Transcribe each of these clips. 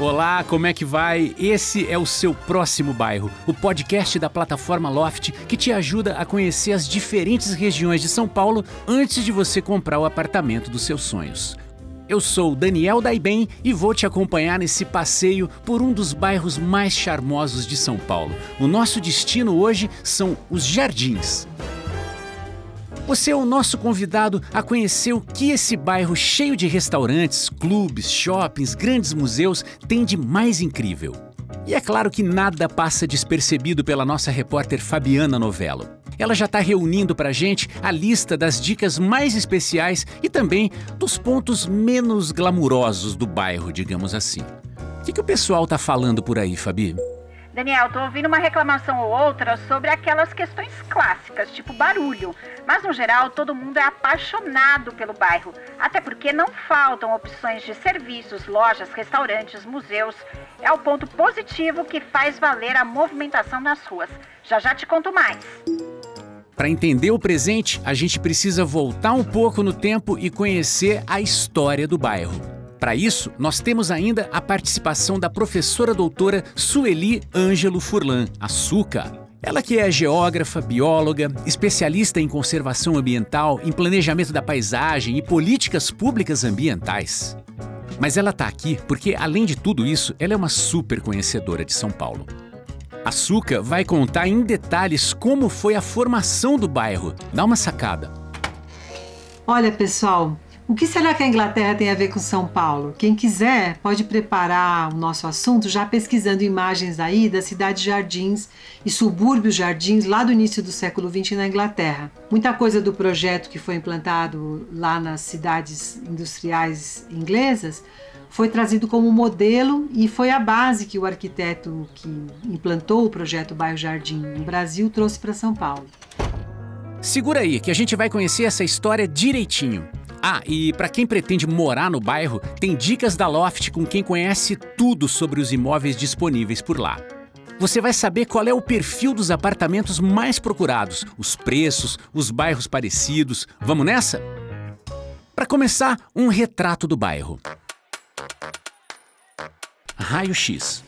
Olá, como é que vai? Esse é o seu próximo bairro, o podcast da plataforma Loft que te ajuda a conhecer as diferentes regiões de São Paulo antes de você comprar o apartamento dos seus sonhos. Eu sou Daniel Daiben e vou te acompanhar nesse passeio por um dos bairros mais charmosos de São Paulo. O nosso destino hoje são os Jardins. Você é o nosso convidado a conhecer o que esse bairro cheio de restaurantes, clubes, shoppings, grandes museus tem de mais incrível. E é claro que nada passa despercebido pela nossa repórter Fabiana Novello. Ela já está reunindo para a gente a lista das dicas mais especiais e também dos pontos menos glamurosos do bairro, digamos assim. O que, que o pessoal está falando por aí, Fabi? Daniel, tô ouvindo uma reclamação ou outra sobre aquelas questões clássicas, tipo barulho. Mas no geral, todo mundo é apaixonado pelo bairro. Até porque não faltam opções de serviços, lojas, restaurantes, museus. É o ponto positivo que faz valer a movimentação nas ruas. Já já te conto mais. Para entender o presente, a gente precisa voltar um pouco no tempo e conhecer a história do bairro. Para isso, nós temos ainda a participação da professora doutora Sueli Ângelo Furlan, a Suca. Ela que é geógrafa, bióloga, especialista em conservação ambiental, em planejamento da paisagem e políticas públicas ambientais. Mas ela está aqui porque, além de tudo isso, ela é uma super conhecedora de São Paulo. A Suca vai contar em detalhes como foi a formação do bairro. Dá uma sacada. Olha, pessoal, o que será que a Inglaterra tem a ver com São Paulo? Quem quiser pode preparar o nosso assunto já pesquisando imagens aí da cidade Jardins e subúrbios Jardins lá do início do século XX na Inglaterra. Muita coisa do projeto que foi implantado lá nas cidades industriais inglesas foi trazido como modelo e foi a base que o arquiteto que implantou o projeto Bairro Jardim no Brasil trouxe para São Paulo. Segura aí que a gente vai conhecer essa história direitinho. Ah, e para quem pretende morar no bairro, tem dicas da Loft com quem conhece tudo sobre os imóveis disponíveis por lá. Você vai saber qual é o perfil dos apartamentos mais procurados, os preços, os bairros parecidos. Vamos nessa? Para começar, um retrato do bairro. Raio X.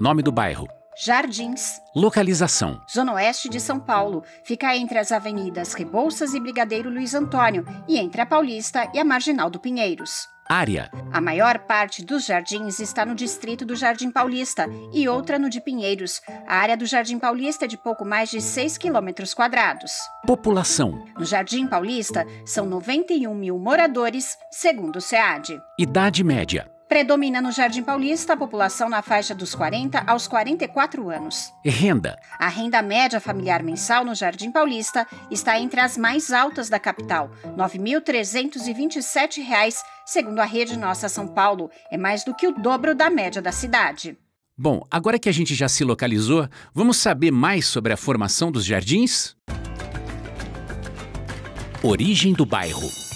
Nome do bairro: Jardins. Localização: Zona Oeste de São Paulo. Fica entre as avenidas Rebouças e Brigadeiro Luiz Antônio e entre a Paulista e a Marginal do Pinheiros. Área: A maior parte dos jardins está no distrito do Jardim Paulista e outra no de Pinheiros. A área do Jardim Paulista é de pouco mais de 6 quilômetros quadrados. População: No Jardim Paulista, são 91 mil moradores, segundo o SEAD. Idade média: Predomina no Jardim Paulista a população na faixa dos 40 aos 44 anos. Renda: A renda média familiar mensal no Jardim Paulista está entre as mais altas da capital, 9.327 reais, segundo a rede Nossa São Paulo. É mais do que o dobro da média da cidade. Bom, agora que a gente já se localizou, vamos saber mais sobre a formação dos jardins? Origem do bairro.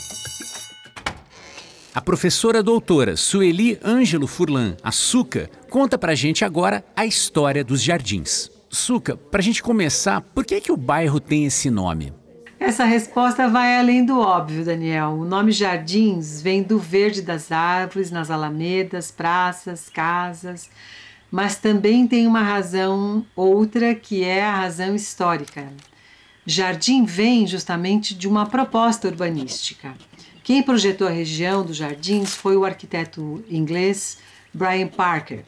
A professora doutora Sueli Ângelo Furlan, a Suca, conta pra gente agora a história dos jardins. Suca, pra gente começar, por que, que o bairro tem esse nome? Essa resposta vai além do óbvio, Daniel. O nome Jardins vem do verde das árvores nas alamedas, praças, casas, mas também tem uma razão outra que é a razão histórica. Jardim vem justamente de uma proposta urbanística. Quem projetou a região dos jardins foi o arquiteto inglês Brian Parker.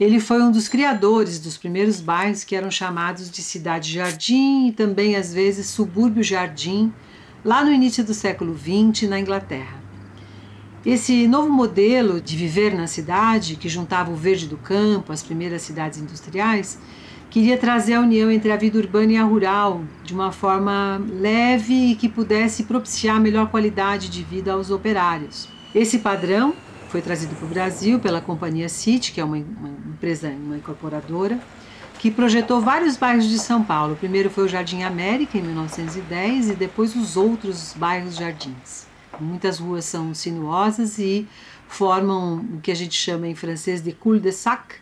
Ele foi um dos criadores dos primeiros bairros que eram chamados de cidade jardim e também às vezes subúrbio jardim, lá no início do século XX na Inglaterra. Esse novo modelo de viver na cidade, que juntava o verde do campo, as primeiras cidades industriais, queria trazer a união entre a vida urbana e a rural de uma forma leve e que pudesse propiciar melhor qualidade de vida aos operários. Esse padrão foi trazido para o Brasil pela companhia City, que é uma, uma empresa, uma incorporadora, que projetou vários bairros de São Paulo. O primeiro foi o Jardim América, em 1910, e depois os outros bairros jardins. Muitas ruas são sinuosas e formam o que a gente chama em francês de cul-de-sac,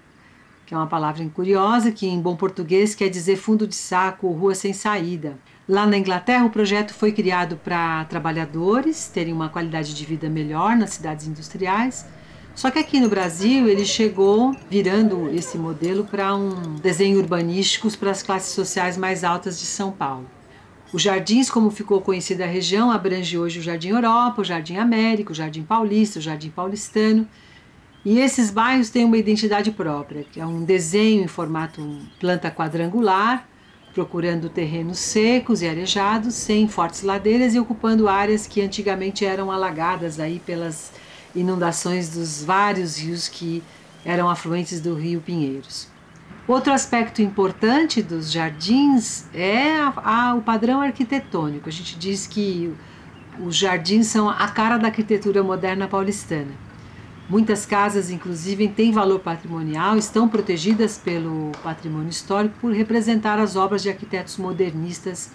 que é uma palavra curiosa que em bom português quer dizer fundo de saco ou rua sem saída. Lá na Inglaterra, o projeto foi criado para trabalhadores terem uma qualidade de vida melhor nas cidades industriais, Só que aqui no Brasil ele chegou virando esse modelo para um desenho urbanístico para as classes sociais mais altas de São Paulo. Os jardins, como ficou conhecida a região, abrange hoje o Jardim Europa, o Jardim América, o Jardim Paulista, o Jardim Paulistano. E esses bairros têm uma identidade própria, que é um desenho em formato planta quadrangular, procurando terrenos secos e arejados, sem fortes ladeiras e ocupando áreas que antigamente eram alagadas aí pelas inundações dos vários rios que eram afluentes do Rio Pinheiros. Outro aspecto importante dos jardins é a, a, o padrão arquitetônico. A gente diz que os jardins são a cara da arquitetura moderna paulistana. Muitas casas, inclusive, têm valor patrimonial, estão protegidas pelo patrimônio histórico por representar as obras de arquitetos modernistas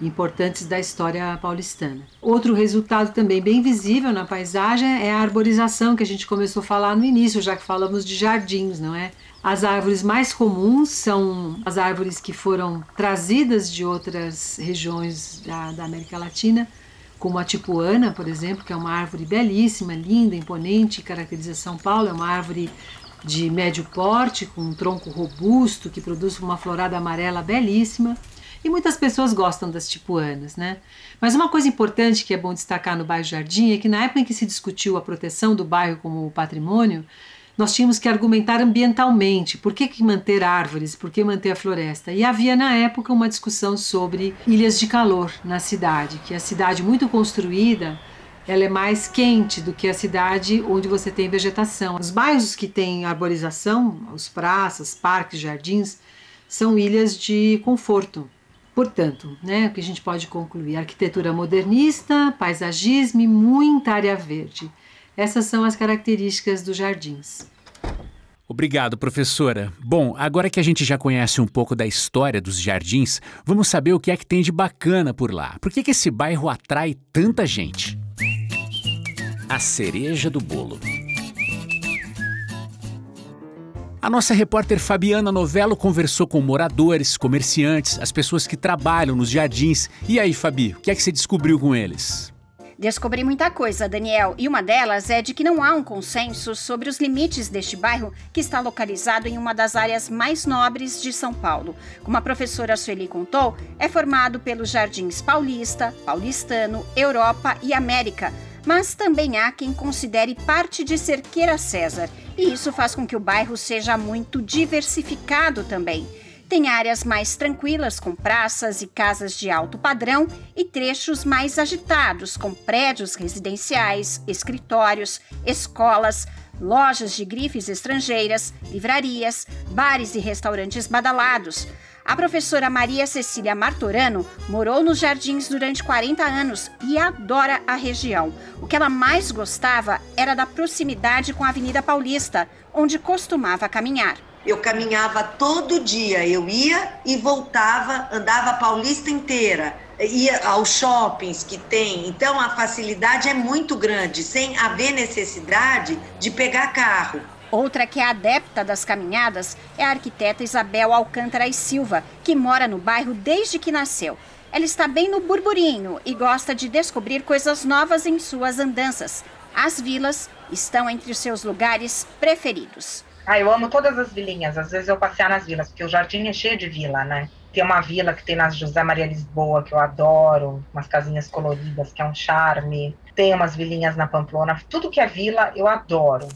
importantes da história paulistana. Outro resultado também bem visível na paisagem é a arborização que a gente começou a falar no início, já que falamos de jardins, não é? As árvores mais comuns são as árvores que foram trazidas de outras regiões da, da América Latina, como a tipuana, por exemplo, que é uma árvore belíssima, linda, imponente, caracteriza São Paulo, é uma árvore de médio porte, com um tronco robusto, que produz uma florada amarela belíssima. E muitas pessoas gostam das tipuanas, né? Mas uma coisa importante que é bom destacar no bairro Jardim é que na época em que se discutiu a proteção do bairro como patrimônio, nós tínhamos que argumentar ambientalmente por que, que manter árvores, por que manter a floresta. E havia na época uma discussão sobre ilhas de calor na cidade, que a cidade muito construída ela é mais quente do que a cidade onde você tem vegetação. Os bairros que têm arborização, os praças, parques, jardins, são ilhas de conforto. Portanto, né, o que a gente pode concluir? Arquitetura modernista, paisagismo e muita área verde. Essas são as características dos jardins. Obrigado, professora. Bom, agora que a gente já conhece um pouco da história dos jardins, vamos saber o que é que tem de bacana por lá. Por que, que esse bairro atrai tanta gente? A cereja do bolo. A nossa repórter Fabiana Novello conversou com moradores, comerciantes, as pessoas que trabalham nos jardins. E aí, Fabi, o que é que você descobriu com eles? Descobri muita coisa, Daniel, e uma delas é de que não há um consenso sobre os limites deste bairro, que está localizado em uma das áreas mais nobres de São Paulo. Como a professora Sueli contou, é formado pelos Jardins Paulista, Paulistano, Europa e América mas também há quem considere parte de Cerqueira César, e isso faz com que o bairro seja muito diversificado também. Tem áreas mais tranquilas, com praças e casas de alto padrão, e trechos mais agitados, com prédios residenciais, escritórios, escolas, lojas de grifes estrangeiras, livrarias, bares e restaurantes badalados. A professora Maria Cecília Martorano morou nos jardins durante 40 anos e adora a região. O que ela mais gostava era da proximidade com a Avenida Paulista, onde costumava caminhar. Eu caminhava todo dia, eu ia e voltava, andava a Paulista inteira, ia aos shoppings que tem. Então a facilidade é muito grande, sem haver necessidade de pegar carro. Outra que é adepta das caminhadas é a arquiteta Isabel Alcântara e Silva, que mora no bairro desde que nasceu. Ela está bem no burburinho e gosta de descobrir coisas novas em suas andanças. As vilas estão entre os seus lugares preferidos. Ah, eu amo todas as vilinhas. Às vezes eu passear nas vilas, porque o jardim é cheio de vila, né? Tem uma vila que tem na José Maria Lisboa, que eu adoro, umas casinhas coloridas, que é um charme. Tem umas vilinhas na Pamplona. Tudo que é vila, eu adoro.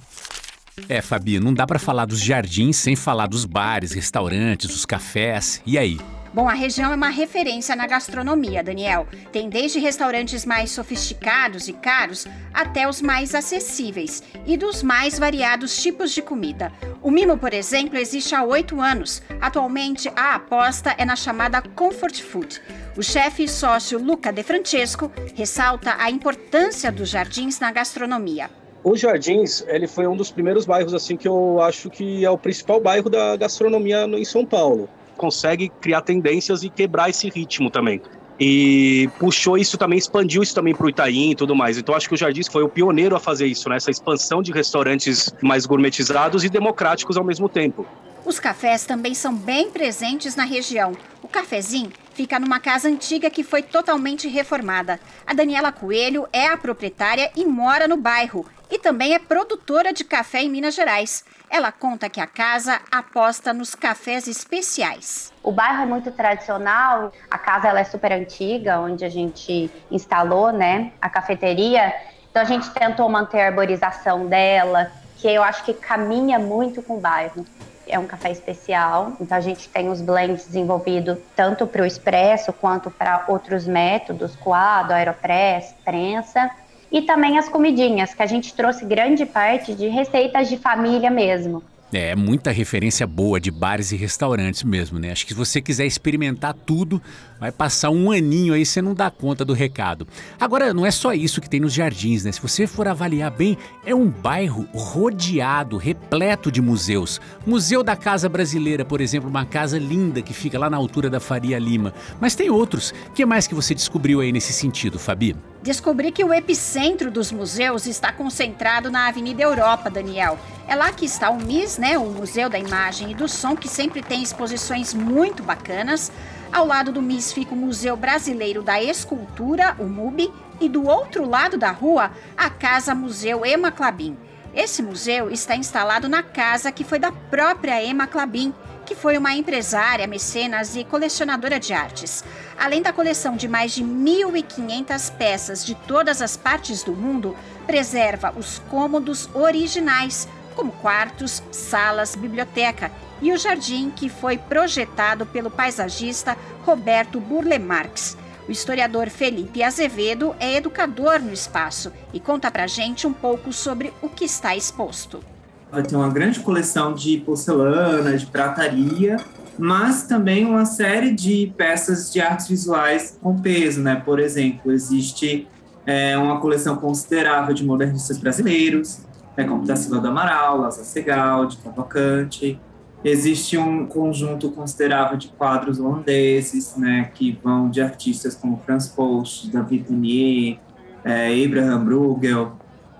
É, Fabi, não dá para falar dos jardins sem falar dos bares, restaurantes, os cafés. E aí? Bom, a região é uma referência na gastronomia, Daniel. Tem desde restaurantes mais sofisticados e caros até os mais acessíveis e dos mais variados tipos de comida. O Mimo, por exemplo, existe há oito anos. Atualmente, a aposta é na chamada Comfort Food. O chefe e sócio Luca De Francesco ressalta a importância dos jardins na gastronomia. Os Jardins, ele foi um dos primeiros bairros assim que eu acho que é o principal bairro da gastronomia em São Paulo. Consegue criar tendências e quebrar esse ritmo também. E puxou isso também, expandiu isso também para o Itaim e tudo mais. Então acho que o Jardins foi o pioneiro a fazer isso, né? essa expansão de restaurantes mais gourmetizados e democráticos ao mesmo tempo. Os cafés também são bem presentes na região. O cafezinho Fica numa casa antiga que foi totalmente reformada. A Daniela Coelho é a proprietária e mora no bairro. E também é produtora de café em Minas Gerais. Ela conta que a casa aposta nos cafés especiais. O bairro é muito tradicional, a casa ela é super antiga, onde a gente instalou né, a cafeteria. Então a gente tentou manter a arborização dela, que eu acho que caminha muito com o bairro é um café especial, então a gente tem os blends desenvolvidos tanto para o expresso quanto para outros métodos, coado, aeropress, prensa, e também as comidinhas, que a gente trouxe grande parte de receitas de família mesmo. É, muita referência boa de bares e restaurantes mesmo, né? Acho que se você quiser experimentar tudo, vai passar um aninho aí, você não dá conta do recado. Agora, não é só isso que tem nos jardins, né? Se você for avaliar bem, é um bairro rodeado, repleto de museus. Museu da Casa Brasileira, por exemplo, uma casa linda que fica lá na altura da Faria Lima. Mas tem outros. O que mais que você descobriu aí nesse sentido, Fabi? Descobri que o epicentro dos museus está concentrado na Avenida Europa, Daniel. É lá que está o MIS, né, o Museu da Imagem e do Som, que sempre tem exposições muito bacanas. Ao lado do MIS fica o Museu Brasileiro da Escultura, o MUB, e do outro lado da rua, a Casa Museu Ema Clabin. Esse museu está instalado na casa que foi da própria Emma Clabin, que foi uma empresária, mecenas e colecionadora de artes. Além da coleção de mais de 1.500 peças de todas as partes do mundo, preserva os cômodos originais, como quartos, salas, biblioteca e o jardim que foi projetado pelo paisagista Roberto Burle Marx. O historiador Felipe Azevedo é educador no espaço e conta pra gente um pouco sobre o que está exposto. Vai ter uma grande coleção de porcelana, de prataria, mas também uma série de peças de artes visuais com peso, né? Por exemplo, existe é, uma coleção considerável de modernistas brasileiros, né, como da Silva do Amaral, Lázaro Segal, de Cavalcante, Existe um conjunto considerável de quadros holandeses, né, que vão de artistas como Franz Post, David Tenier, é, Abraham Bruegel,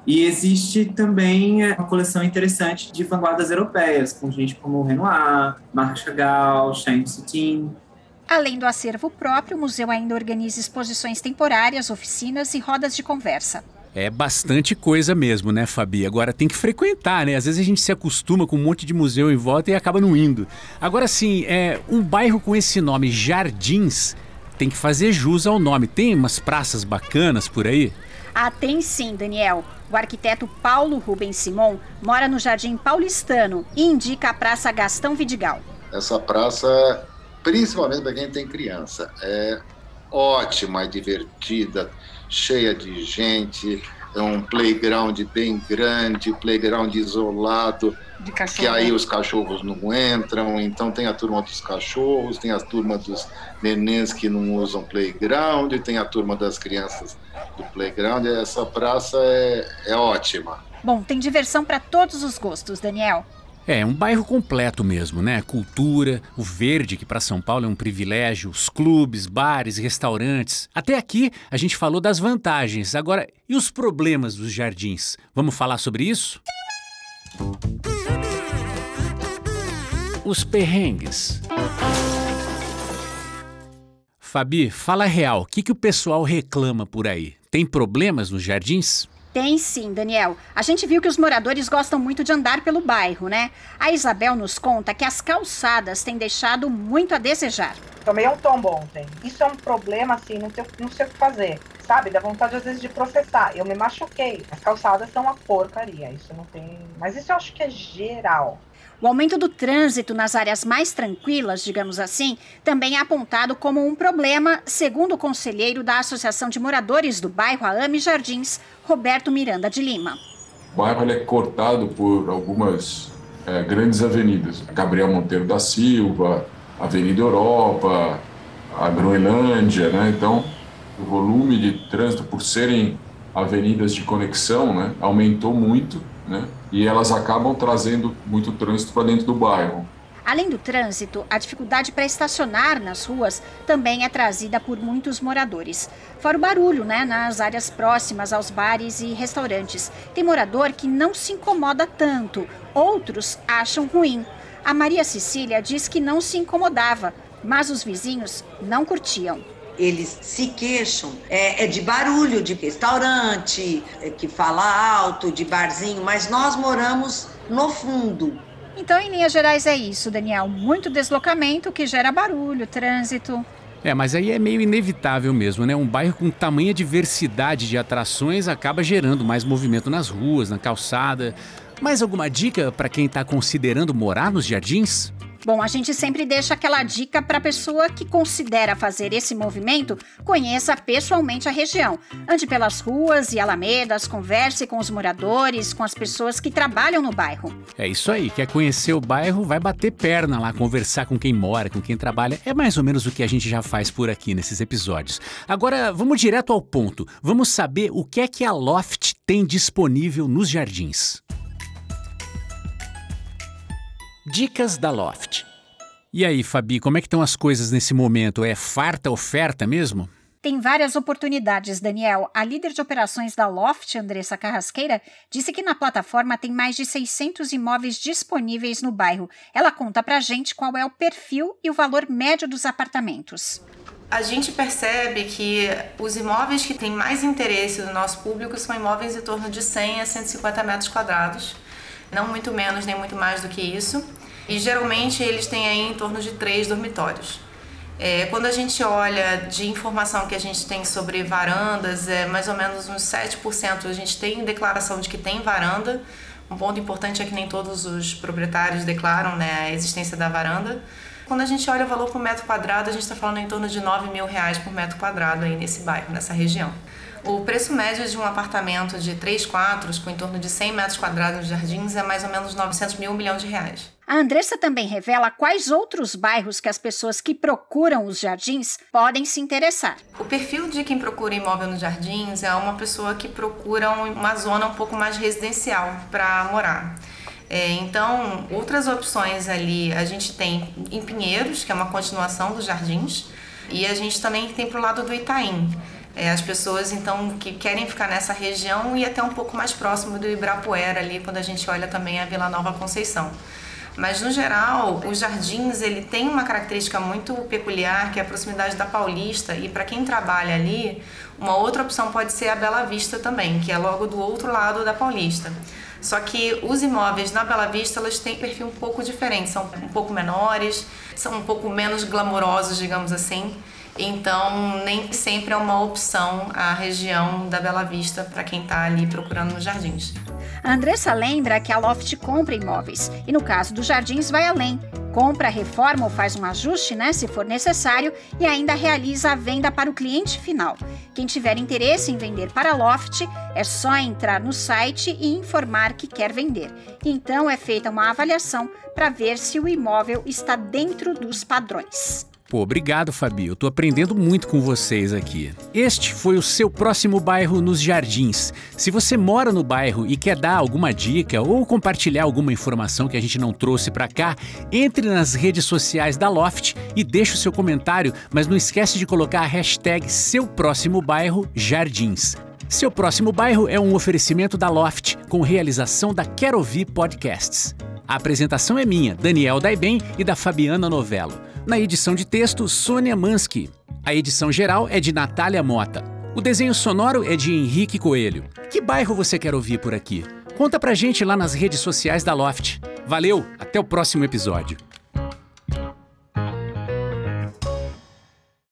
e existe também é, uma coleção interessante de vanguardas europeias, com gente como Renoir, Marc Chagall, Chaim Soutine. Além do acervo próprio, o museu ainda organiza exposições temporárias, oficinas e rodas de conversa. É bastante coisa mesmo, né, Fabi? Agora tem que frequentar, né? Às vezes a gente se acostuma com um monte de museu em volta e acaba não indo. Agora sim, é um bairro com esse nome Jardins tem que fazer jus ao nome. Tem umas praças bacanas por aí? Ah, tem sim, Daniel. O arquiteto Paulo Rubens Simon mora no Jardim Paulistano e indica a Praça Gastão Vidigal. Essa praça, principalmente para quem tem criança, é ótima, é divertida, cheia de gente, é um playground bem grande, playground isolado, que aí os cachorros não entram, então tem a turma dos cachorros, tem a turma dos nenéns que não usam playground, tem a turma das crianças do playground, essa praça é, é ótima. Bom, tem diversão para todos os gostos, Daniel. É, um bairro completo mesmo, né? Cultura, o verde, que para São Paulo é um privilégio, os clubes, bares, restaurantes. Até aqui a gente falou das vantagens. Agora, e os problemas dos jardins? Vamos falar sobre isso? Os perrengues. Fabi, fala real, o que, que o pessoal reclama por aí? Tem problemas nos jardins? Tem sim, Daniel. A gente viu que os moradores gostam muito de andar pelo bairro, né? A Isabel nos conta que as calçadas têm deixado muito a desejar. Tomei um tombo ontem. Isso é um problema, assim, não, não sei o que fazer. Sabe? Dá vontade, às vezes, de processar. Eu me machuquei. As calçadas são uma porcaria. Isso não tem. Mas isso eu acho que é geral. O aumento do trânsito nas áreas mais tranquilas, digamos assim, também é apontado como um problema, segundo o conselheiro da Associação de Moradores do bairro Aame Jardins, Roberto Miranda de Lima. O bairro é cortado por algumas é, grandes avenidas. Gabriel Monteiro da Silva, Avenida Europa, a Groenlândia, né? Então, o volume de trânsito, por serem avenidas de conexão, né, aumentou muito né? E elas acabam trazendo muito trânsito para dentro do bairro. Além do trânsito, a dificuldade para estacionar nas ruas também é trazida por muitos moradores. Fora o barulho, né, nas áreas próximas aos bares e restaurantes. Tem morador que não se incomoda tanto, outros acham ruim. A Maria Cecília diz que não se incomodava, mas os vizinhos não curtiam eles se queixam é, é, de barulho de restaurante, é, que fala alto, de barzinho, mas nós moramos no fundo. Então, em linhas gerais, é isso, Daniel. Muito deslocamento que gera barulho, trânsito. É, mas aí é meio inevitável mesmo, né? Um bairro com tamanha diversidade de atrações acaba gerando mais movimento nas ruas, na calçada. Mais alguma dica para quem está considerando morar nos jardins? Bom, a gente sempre deixa aquela dica para a pessoa que considera fazer esse movimento, conheça pessoalmente a região. Ande pelas ruas e alamedas, converse com os moradores, com as pessoas que trabalham no bairro. É isso aí, quer conhecer o bairro, vai bater perna lá, conversar com quem mora, com quem trabalha. É mais ou menos o que a gente já faz por aqui nesses episódios. Agora, vamos direto ao ponto. Vamos saber o que é que a Loft tem disponível nos jardins. Dicas da Loft. E aí, Fabi, como é que estão as coisas nesse momento? É farta oferta mesmo? Tem várias oportunidades, Daniel. A líder de operações da Loft, Andressa Carrasqueira, disse que na plataforma tem mais de 600 imóveis disponíveis no bairro. Ela conta pra gente qual é o perfil e o valor médio dos apartamentos. A gente percebe que os imóveis que têm mais interesse do nosso público são imóveis em torno de 100 a 150 metros quadrados. Não muito menos nem muito mais do que isso e geralmente eles têm aí em torno de três dormitórios. É, quando a gente olha de informação que a gente tem sobre varandas, é mais ou menos uns 7% a gente tem declaração de que tem varanda. Um ponto importante é que nem todos os proprietários declaram né, a existência da varanda. Quando a gente olha o valor por metro quadrado, a gente está falando em torno de 9 mil reais por metro quadrado aí nesse bairro, nessa região. O preço médio de um apartamento de 3 quartos, com em torno de 100 metros quadrados de jardins, é mais ou menos 900 mil, milhão de reais. A Andressa também revela quais outros bairros que as pessoas que procuram os jardins podem se interessar. O perfil de quem procura imóvel nos jardins é uma pessoa que procura uma zona um pouco mais residencial para morar. É, então, outras opções ali a gente tem em Pinheiros, que é uma continuação dos jardins, e a gente também tem para o lado do Itaim. É, as pessoas então que querem ficar nessa região e até um pouco mais próximo do Ibirapuera ali, quando a gente olha também a Vila Nova Conceição. Mas no geral, os jardins ele tem uma característica muito peculiar que é a proximidade da Paulista e para quem trabalha ali, uma outra opção pode ser a Bela Vista também, que é logo do outro lado da Paulista. Só que os imóveis na Bela Vista elas têm perfil um pouco diferente, são um pouco menores, são um pouco menos glamourosos, digamos assim. Então, nem sempre é uma opção a região da Bela Vista para quem está ali procurando nos jardins. A Andressa lembra que a Loft compra imóveis e, no caso dos jardins, vai além. Compra, reforma ou faz um ajuste, né, se for necessário, e ainda realiza a venda para o cliente final. Quem tiver interesse em vender para a Loft, é só entrar no site e informar que quer vender. Então é feita uma avaliação para ver se o imóvel está dentro dos padrões. Pô, obrigado, Fabi. Eu tô aprendendo muito com vocês aqui. Este foi o seu próximo bairro nos Jardins. Se você mora no bairro e quer dar alguma dica ou compartilhar alguma informação que a gente não trouxe para cá, entre nas redes sociais da Loft e deixe o seu comentário, mas não esquece de colocar a hashtag seu próximo bairro Jardins. Seu próximo bairro é um oferecimento da Loft, com realização da Quero Ouvir Podcasts. A apresentação é minha, Daniel Daiben e da Fabiana Novello. Na edição de texto, Sônia Mansky. A edição geral é de Natália Mota. O desenho sonoro é de Henrique Coelho. Que bairro você quer ouvir por aqui? Conta pra gente lá nas redes sociais da Loft. Valeu, até o próximo episódio.